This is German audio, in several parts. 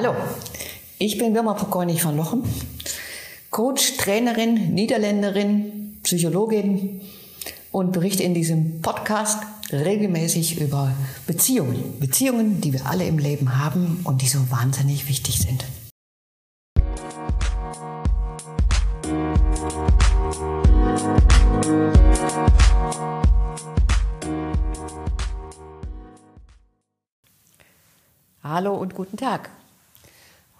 Hallo, ich bin Wilma Pokornig von Lochen, Coach, Trainerin, Niederländerin, Psychologin und berichte in diesem Podcast regelmäßig über Beziehungen. Beziehungen, die wir alle im Leben haben und die so wahnsinnig wichtig sind. Hallo und guten Tag.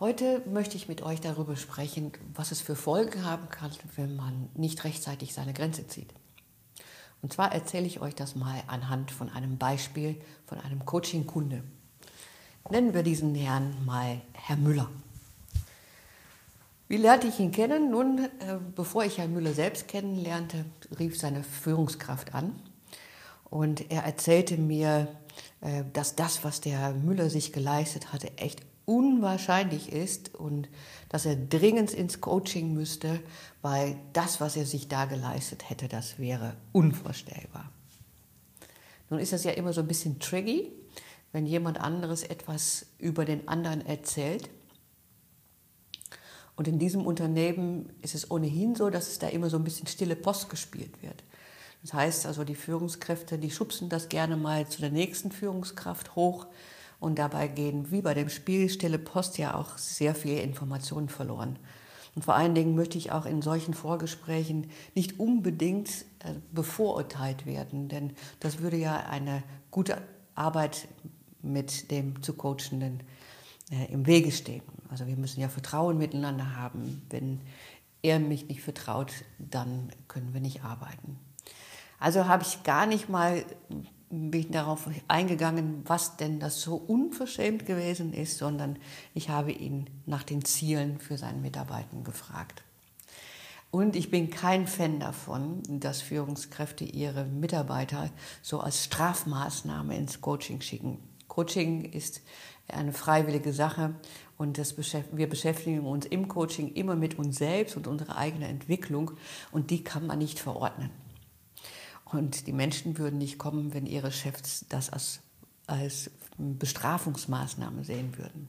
Heute möchte ich mit euch darüber sprechen, was es für Folgen haben kann, wenn man nicht rechtzeitig seine Grenze zieht. Und zwar erzähle ich euch das mal anhand von einem Beispiel von einem Coaching-Kunde. Nennen wir diesen Herrn mal Herr Müller. Wie lernte ich ihn kennen? Nun, äh, bevor ich Herrn Müller selbst kennenlernte, rief seine Führungskraft an und er erzählte mir, äh, dass das, was der Müller sich geleistet hatte, echt unwahrscheinlich ist und dass er dringend ins Coaching müsste, weil das, was er sich da geleistet hätte, das wäre unvorstellbar. Nun ist das ja immer so ein bisschen tricky, wenn jemand anderes etwas über den anderen erzählt. Und in diesem Unternehmen ist es ohnehin so, dass es da immer so ein bisschen stille Post gespielt wird. Das heißt also, die Führungskräfte, die schubsen das gerne mal zu der nächsten Führungskraft hoch und dabei gehen, wie bei dem Spiel Stille Post, ja auch sehr viele Informationen verloren. Und vor allen Dingen möchte ich auch in solchen Vorgesprächen nicht unbedingt äh, bevorurteilt werden, denn das würde ja eine gute Arbeit mit dem zu Coachenden äh, im Wege stehen. Also wir müssen ja Vertrauen miteinander haben. Wenn er mich nicht vertraut, dann können wir nicht arbeiten. Also habe ich gar nicht mal bin darauf eingegangen, was denn das so unverschämt gewesen ist, sondern ich habe ihn nach den Zielen für seine Mitarbeiter gefragt. Und ich bin kein Fan davon, dass Führungskräfte ihre Mitarbeiter so als Strafmaßnahme ins Coaching schicken. Coaching ist eine freiwillige Sache und beschäftigen, wir beschäftigen uns im Coaching immer mit uns selbst und unserer eigenen Entwicklung und die kann man nicht verordnen. Und die Menschen würden nicht kommen, wenn ihre Chefs das als, als Bestrafungsmaßnahme sehen würden.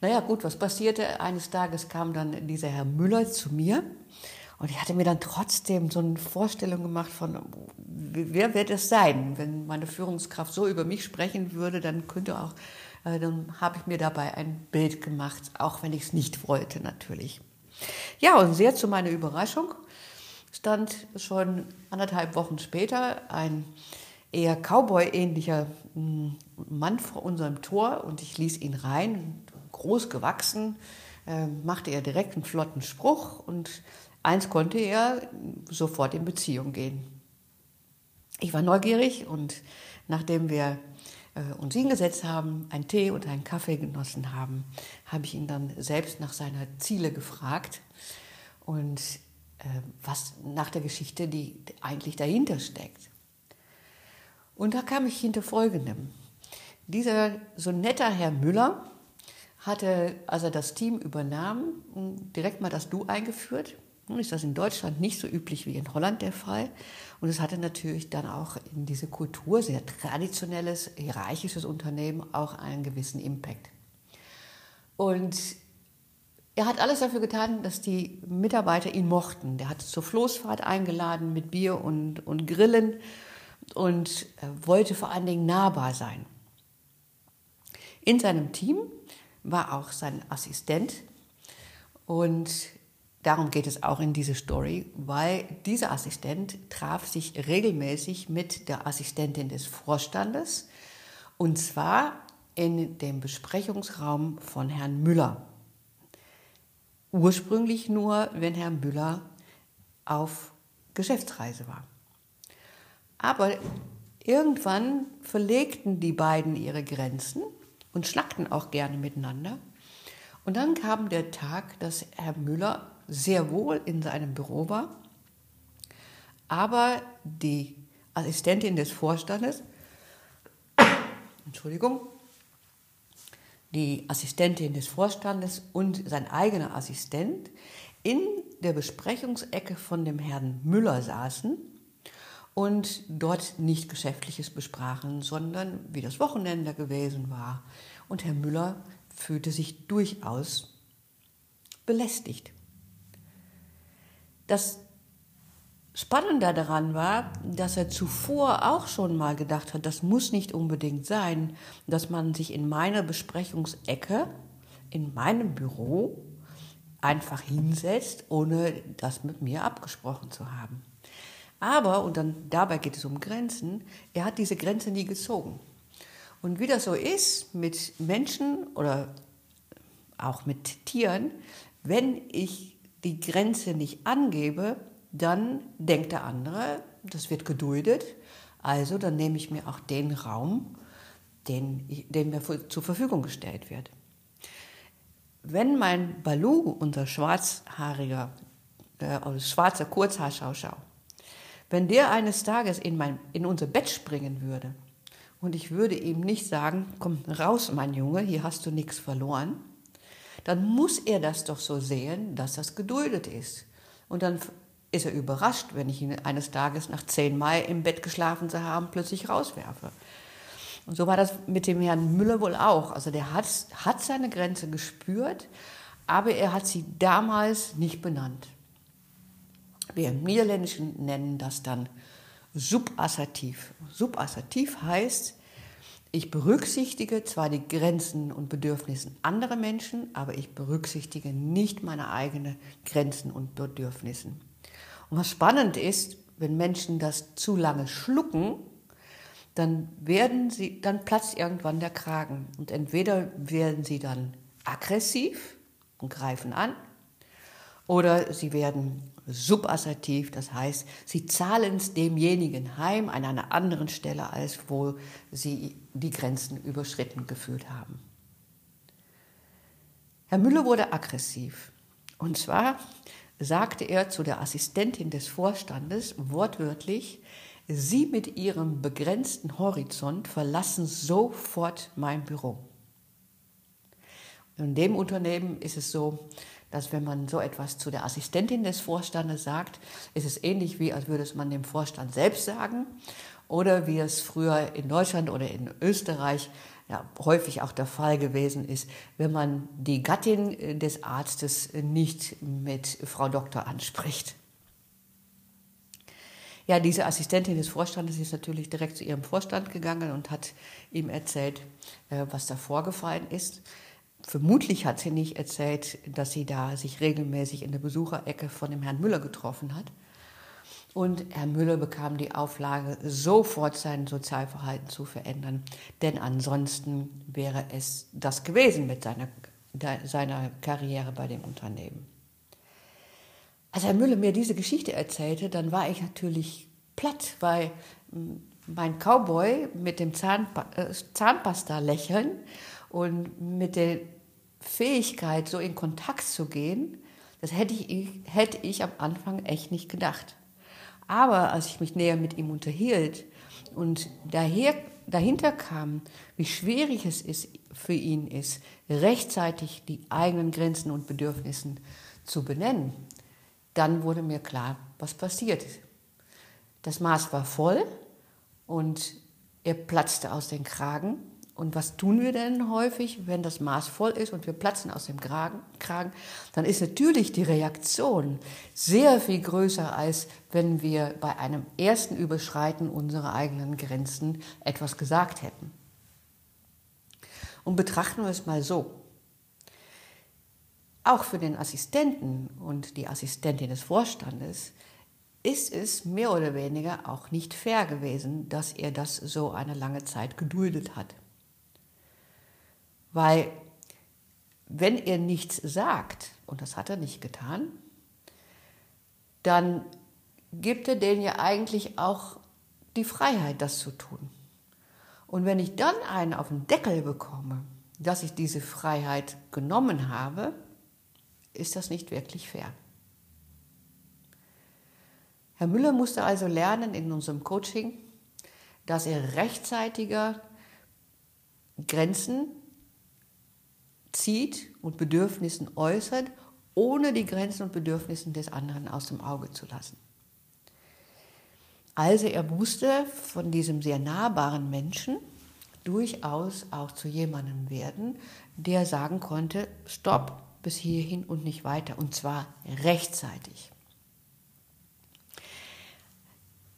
Naja, gut, was passierte? Eines Tages kam dann dieser Herr Müller zu mir und ich hatte mir dann trotzdem so eine Vorstellung gemacht von, wer wird es sein? Wenn meine Führungskraft so über mich sprechen würde, dann könnte auch, äh, dann habe ich mir dabei ein Bild gemacht, auch wenn ich es nicht wollte natürlich. Ja, und sehr zu meiner Überraschung stand schon anderthalb Wochen später ein eher Cowboy-ähnlicher hm, Mann vor unserem Tor und ich ließ ihn rein, groß gewachsen, äh, machte er direkt einen flotten Spruch und eins konnte er sofort in Beziehung gehen. Ich war neugierig und nachdem wir äh, uns hingesetzt haben, einen Tee und einen Kaffee genossen haben, habe ich ihn dann selbst nach seiner Ziele gefragt und was nach der Geschichte, die eigentlich dahinter steckt. Und da kam ich hinter Folgendem. Dieser so netter Herr Müller hatte, als er das Team übernahm, direkt mal das Du eingeführt. Nun ist das in Deutschland nicht so üblich wie in Holland der Fall. Und es hatte natürlich dann auch in diese Kultur, sehr traditionelles, hierarchisches Unternehmen, auch einen gewissen Impact. Und er hat alles dafür getan, dass die Mitarbeiter ihn mochten. Der hat zur Floßfahrt eingeladen mit Bier und, und Grillen und wollte vor allen Dingen nahbar sein. In seinem Team war auch sein Assistent und darum geht es auch in dieser Story, weil dieser Assistent traf sich regelmäßig mit der Assistentin des Vorstandes und zwar in dem Besprechungsraum von Herrn Müller. Ursprünglich nur, wenn Herr Müller auf Geschäftsreise war. Aber irgendwann verlegten die beiden ihre Grenzen und schnackten auch gerne miteinander. Und dann kam der Tag, dass Herr Müller sehr wohl in seinem Büro war, aber die Assistentin des Vorstandes, Entschuldigung, die Assistentin des Vorstandes und sein eigener Assistent in der Besprechungsecke von dem Herrn Müller saßen und dort nicht Geschäftliches besprachen, sondern wie das Wochenende gewesen war. Und Herr Müller fühlte sich durchaus belästigt. Das Spannende daran war, dass er zuvor auch schon mal gedacht hat, das muss nicht unbedingt sein, dass man sich in meiner Besprechungsecke, in meinem Büro, einfach hinsetzt, ohne das mit mir abgesprochen zu haben. Aber, und dann dabei geht es um Grenzen, er hat diese Grenze nie gezogen. Und wie das so ist mit Menschen oder auch mit Tieren, wenn ich die Grenze nicht angebe, dann denkt der andere, das wird geduldet, also dann nehme ich mir auch den Raum, den, den mir zur Verfügung gestellt wird. Wenn mein Balu, unser schwarzhaariger, äh, schwarzer Kurzhaarschauschau, wenn der eines Tages in, mein, in unser Bett springen würde und ich würde ihm nicht sagen, komm raus, mein Junge, hier hast du nichts verloren, dann muss er das doch so sehen, dass das geduldet ist. Und dann ist er überrascht, wenn ich ihn eines Tages nach zehnmal im Bett geschlafen zu haben, plötzlich rauswerfe. Und so war das mit dem Herrn Müller wohl auch. Also der hat, hat seine Grenze gespürt, aber er hat sie damals nicht benannt. Wir im Niederländischen nennen das dann subassertiv. Subassertiv heißt, ich berücksichtige zwar die Grenzen und Bedürfnisse anderer Menschen, aber ich berücksichtige nicht meine eigenen Grenzen und Bedürfnisse. Und was spannend ist, wenn Menschen das zu lange schlucken, dann werden sie, dann platzt irgendwann der Kragen. Und entweder werden sie dann aggressiv und greifen an, oder sie werden subassertiv, das heißt, sie zahlen es demjenigen heim an einer anderen Stelle, als wo sie die Grenzen überschritten gefühlt haben. Herr Müller wurde aggressiv. Und zwar sagte er zu der Assistentin des Vorstandes wortwörtlich, Sie mit Ihrem begrenzten Horizont verlassen sofort mein Büro. In dem Unternehmen ist es so, dass wenn man so etwas zu der Assistentin des Vorstandes sagt, ist es ähnlich wie, als würde es man dem Vorstand selbst sagen oder wie es früher in Deutschland oder in Österreich ja, häufig auch der Fall gewesen ist, wenn man die Gattin des Arztes nicht mit Frau Doktor anspricht. Ja, diese Assistentin des Vorstandes ist natürlich direkt zu ihrem Vorstand gegangen und hat ihm erzählt, äh, was da vorgefallen ist. Vermutlich hat sie nicht erzählt, dass sie da sich regelmäßig in der Besucherecke von dem Herrn Müller getroffen hat. Und Herr Müller bekam die Auflage, sofort sein Sozialverhalten zu verändern, denn ansonsten wäre es das gewesen mit seiner, seiner Karriere bei dem Unternehmen. Als Herr Müller mir diese Geschichte erzählte, dann war ich natürlich platt, weil mein Cowboy mit dem Zahnpa äh, Zahnpasta-Lächeln und mit der Fähigkeit, so in Kontakt zu gehen, das hätte ich, hätte ich am Anfang echt nicht gedacht. Aber als ich mich näher mit ihm unterhielt und daher, dahinter kam, wie schwierig es ist, für ihn ist, rechtzeitig die eigenen Grenzen und Bedürfnisse zu benennen, dann wurde mir klar, was passiert. Das Maß war voll und er platzte aus den Kragen und was tun wir denn häufig, wenn das Maß voll ist und wir platzen aus dem Kragen? Dann ist natürlich die Reaktion sehr viel größer, als wenn wir bei einem ersten Überschreiten unserer eigenen Grenzen etwas gesagt hätten. Und betrachten wir es mal so. Auch für den Assistenten und die Assistentin des Vorstandes ist es mehr oder weniger auch nicht fair gewesen, dass er das so eine lange Zeit geduldet hat. Weil wenn er nichts sagt, und das hat er nicht getan, dann gibt er denen ja eigentlich auch die Freiheit, das zu tun. Und wenn ich dann einen auf den Deckel bekomme, dass ich diese Freiheit genommen habe, ist das nicht wirklich fair. Herr Müller musste also lernen in unserem Coaching, dass er rechtzeitiger Grenzen zieht und Bedürfnissen äußert, ohne die Grenzen und Bedürfnisse des anderen aus dem Auge zu lassen. Also er musste von diesem sehr nahbaren Menschen durchaus auch zu jemandem werden, der sagen konnte, stopp, bis hierhin und nicht weiter, und zwar rechtzeitig.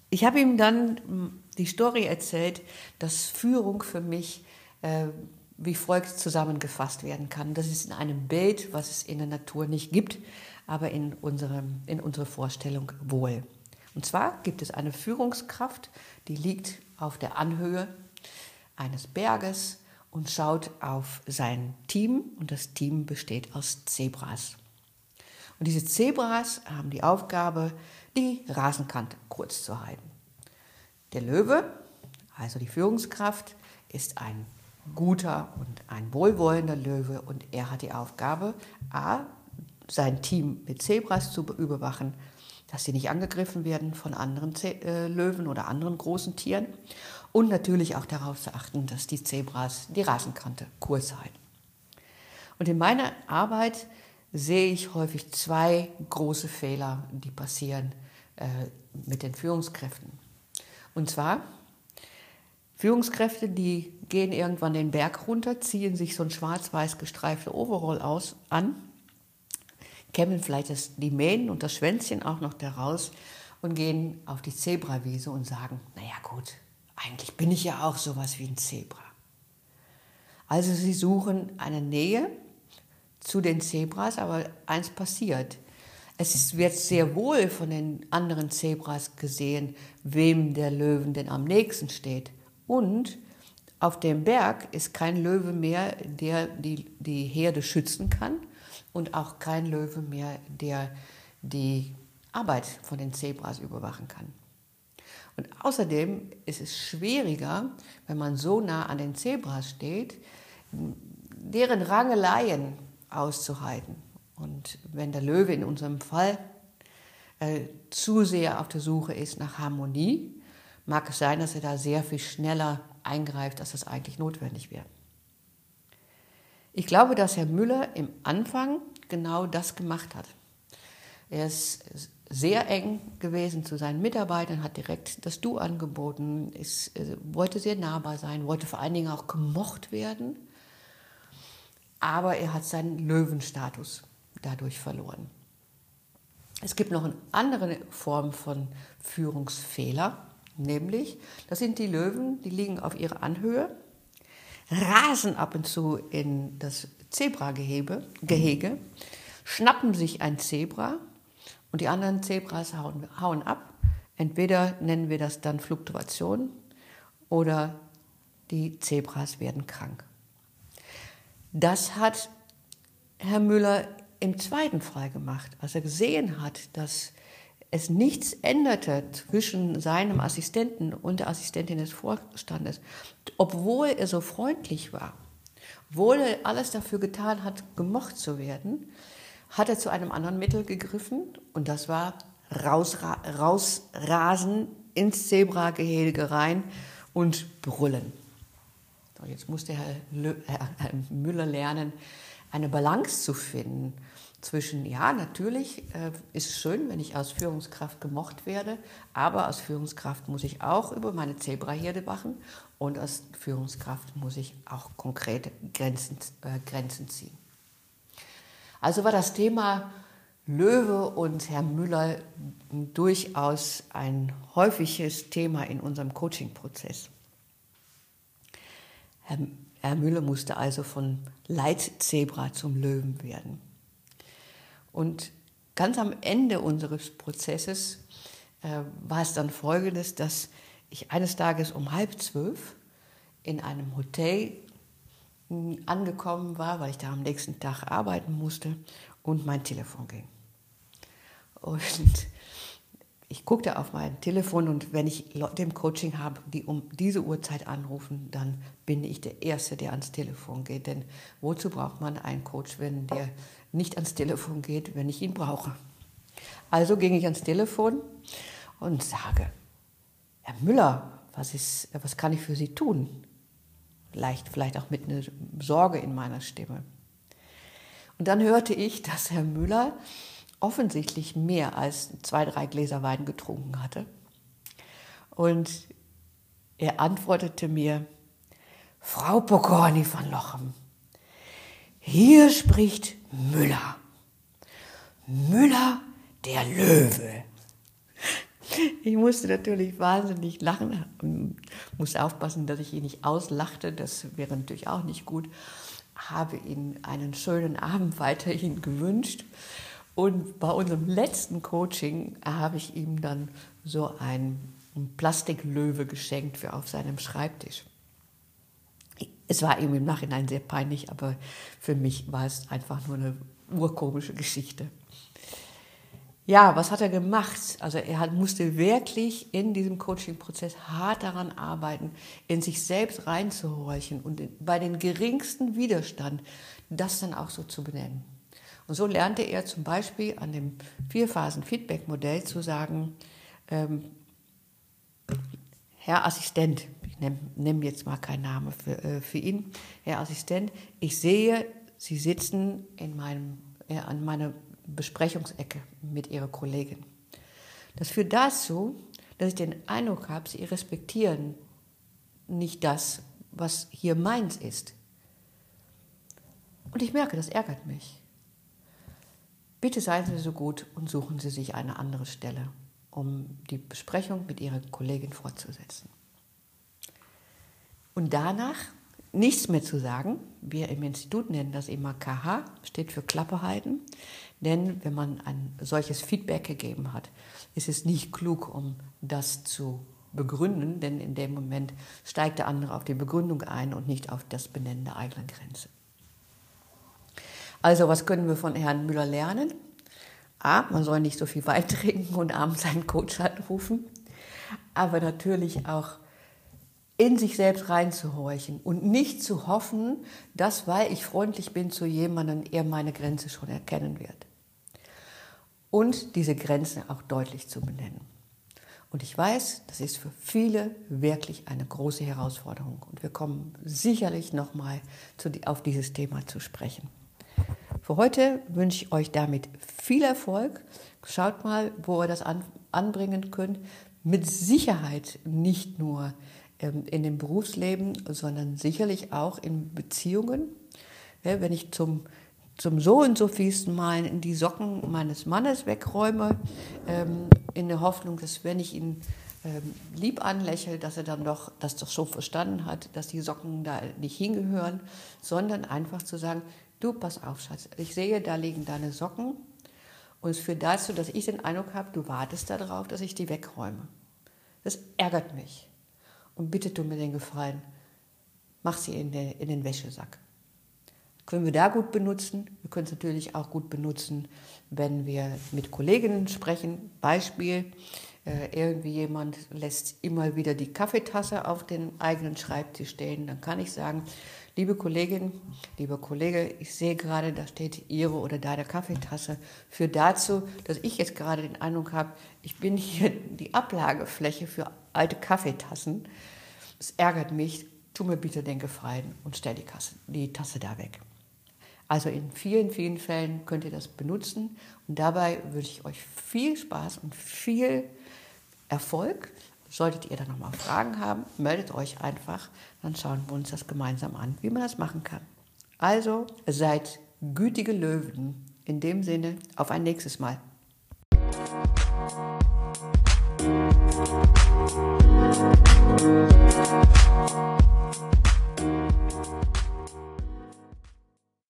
Ich habe ihm dann die Story erzählt, dass Führung für mich äh, wie folgt zusammengefasst werden kann. Das ist in einem Bild, was es in der Natur nicht gibt, aber in, unserem, in unserer Vorstellung wohl. Und zwar gibt es eine Führungskraft, die liegt auf der Anhöhe eines Berges und schaut auf sein Team und das Team besteht aus Zebras. Und diese Zebras haben die Aufgabe, die Rasenkante kurz zu halten. Der Löwe, also die Führungskraft, ist ein guter und ein wohlwollender Löwe und er hat die Aufgabe, a, sein Team mit Zebras zu überwachen, dass sie nicht angegriffen werden von anderen Ze äh, Löwen oder anderen großen Tieren und natürlich auch darauf zu achten, dass die Zebras die Rasenkante kurz halten. Und in meiner Arbeit sehe ich häufig zwei große Fehler, die passieren äh, mit den Führungskräften. Und zwar Führungskräfte, die gehen irgendwann den Berg runter, ziehen sich so ein schwarz-weiß gestreifte Overall aus, an, kämmen vielleicht das, die Mähnen und das Schwänzchen auch noch daraus und gehen auf die Zebrawiese und sagen, naja gut, eigentlich bin ich ja auch sowas wie ein Zebra. Also sie suchen eine Nähe zu den Zebras, aber eins passiert. Es wird sehr wohl von den anderen Zebras gesehen, wem der Löwen denn am nächsten steht. Und auf dem Berg ist kein Löwe mehr, der die, die Herde schützen kann und auch kein Löwe mehr, der die Arbeit von den Zebras überwachen kann. Und außerdem ist es schwieriger, wenn man so nah an den Zebras steht, deren Rangeleien auszuhalten. Und wenn der Löwe in unserem Fall äh, zu sehr auf der Suche ist nach Harmonie, mag es sein, dass er da sehr viel schneller eingreift, als das eigentlich notwendig wäre. Ich glaube, dass Herr Müller im Anfang genau das gemacht hat. Er ist sehr eng gewesen zu seinen Mitarbeitern, hat direkt das Du angeboten, ist, äh, wollte sehr nahbar sein, wollte vor allen Dingen auch gemocht werden. Aber er hat seinen Löwenstatus dadurch verloren. Es gibt noch eine andere Form von Führungsfehler, nämlich das sind die Löwen, die liegen auf ihrer Anhöhe, rasen ab und zu in das Zebragehege, Gehege, schnappen sich ein Zebra und die anderen Zebras hauen, hauen ab. Entweder nennen wir das dann Fluktuation oder die Zebras werden krank. Das hat Herr Müller im zweiten Fall gemacht, als er gesehen hat, dass es nichts änderte zwischen seinem Assistenten und der Assistentin des Vorstandes, obwohl er so freundlich war, obwohl er alles dafür getan hat, gemocht zu werden, hat er zu einem anderen Mittel gegriffen und das war rausra rausrasen ins Zebragehege rein und brüllen. So, jetzt musste Herr, Herr Müller lernen, eine Balance zu finden zwischen, ja, natürlich äh, ist es schön, wenn ich als Führungskraft gemocht werde, aber als Führungskraft muss ich auch über meine Zebraherde wachen und als Führungskraft muss ich auch konkrete Grenzen, äh, Grenzen ziehen. Also war das Thema Löwe und Herr Müller durchaus ein häufiges Thema in unserem Coaching-Prozess. Herr, Herr Müller musste also von Leitzebra zum Löwen werden. Und ganz am Ende unseres Prozesses äh, war es dann folgendes, dass ich eines Tages um halb zwölf in einem Hotel hm, angekommen war, weil ich da am nächsten Tag arbeiten musste und mein Telefon ging. Und ich guckte auf mein Telefon und wenn ich Leute im Coaching habe, die um diese Uhrzeit anrufen, dann bin ich der Erste, der ans Telefon geht. Denn wozu braucht man einen Coach, wenn der nicht ans Telefon geht, wenn ich ihn brauche? Also ging ich ans Telefon und sage, Herr Müller, was, ist, was kann ich für Sie tun? Leicht, vielleicht auch mit einer Sorge in meiner Stimme. Und dann hörte ich, dass Herr Müller offensichtlich mehr als zwei, drei Gläser Wein getrunken hatte. Und er antwortete mir, Frau Pokorny von Lochem, hier spricht Müller. Müller, der Löwe. Ich musste natürlich wahnsinnig lachen, musste aufpassen, dass ich ihn nicht auslachte, das wäre natürlich auch nicht gut. Habe ihm einen schönen Abend weiterhin gewünscht. Und bei unserem letzten Coaching habe ich ihm dann so einen Plastiklöwe geschenkt für auf seinem Schreibtisch. Es war ihm im Nachhinein sehr peinlich, aber für mich war es einfach nur eine urkomische Geschichte. Ja, was hat er gemacht? Also er hat, musste wirklich in diesem Coaching-Prozess hart daran arbeiten, in sich selbst reinzuhorchen und bei den geringsten Widerstand das dann auch so zu benennen. Und so lernte er zum Beispiel an dem Vier-Phasen-Feedback-Modell zu sagen, ähm, Herr Assistent, ich nehm jetzt mal keinen Namen für, äh, für ihn, Herr Assistent, ich sehe, Sie sitzen in meinem, äh, an meiner Besprechungsecke mit ihrer Kollegin. Das führt dazu, dass ich den Eindruck habe, sie respektieren nicht das, was hier meins ist. Und ich merke, das ärgert mich. Bitte seien Sie so gut und suchen Sie sich eine andere Stelle, um die Besprechung mit Ihrer Kollegin fortzusetzen. Und danach nichts mehr zu sagen. Wir im Institut nennen das immer KH, steht für Klappe halten. Denn wenn man ein solches Feedback gegeben hat, ist es nicht klug, um das zu begründen, denn in dem Moment steigt der andere auf die Begründung ein und nicht auf das Benennen der eigenen Grenze. Also, was können wir von Herrn Müller lernen? A, man soll nicht so viel Wein trinken und abends seinen Coach anrufen, aber natürlich auch in sich selbst reinzuhorchen und nicht zu hoffen, dass, weil ich freundlich bin zu jemandem, er meine Grenze schon erkennen wird. Und diese Grenzen auch deutlich zu benennen. Und ich weiß, das ist für viele wirklich eine große Herausforderung. Und wir kommen sicherlich nochmal auf dieses Thema zu sprechen. Für heute wünsche ich euch damit viel Erfolg. Schaut mal, wo ihr das anbringen könnt. Mit Sicherheit nicht nur ähm, in dem Berufsleben, sondern sicherlich auch in Beziehungen. wenn ich zum, zum so und so vielsten Mal in die Socken meines Mannes wegräume, ähm, in der Hoffnung, dass wenn ich ihn ähm, lieb anlächle, dass er dann doch das doch so verstanden hat, dass die Socken da nicht hingehören, sondern einfach zu sagen, du pass auf, Schatz, ich sehe, da liegen deine Socken und es führt dazu, dass ich den Eindruck habe, du wartest darauf, dass ich die wegräume. Das ärgert mich. Und bitte tu mir den Gefallen, mach sie in, den, in den Wäschesack. Können wir da gut benutzen? Wir können es natürlich auch gut benutzen, wenn wir mit Kolleginnen sprechen. Beispiel, äh, irgendwie jemand lässt immer wieder die Kaffeetasse auf den eigenen Schreibtisch stehen. Dann kann ich sagen, liebe Kollegin, lieber Kollege, ich sehe gerade, da steht Ihre oder deine Kaffeetasse. Für dazu, dass ich jetzt gerade den Eindruck habe, ich bin hier die Ablagefläche für alte Kaffeetassen. Es ärgert mich, tu mir bitte den Gefallen und stell die, Kasse, die Tasse da weg. Also in vielen, vielen Fällen könnt ihr das benutzen und dabei wünsche ich euch viel Spaß und viel Erfolg. Solltet ihr da nochmal Fragen haben, meldet euch einfach. Dann schauen wir uns das gemeinsam an, wie man das machen kann. Also seid gütige Löwen. In dem Sinne, auf ein nächstes Mal.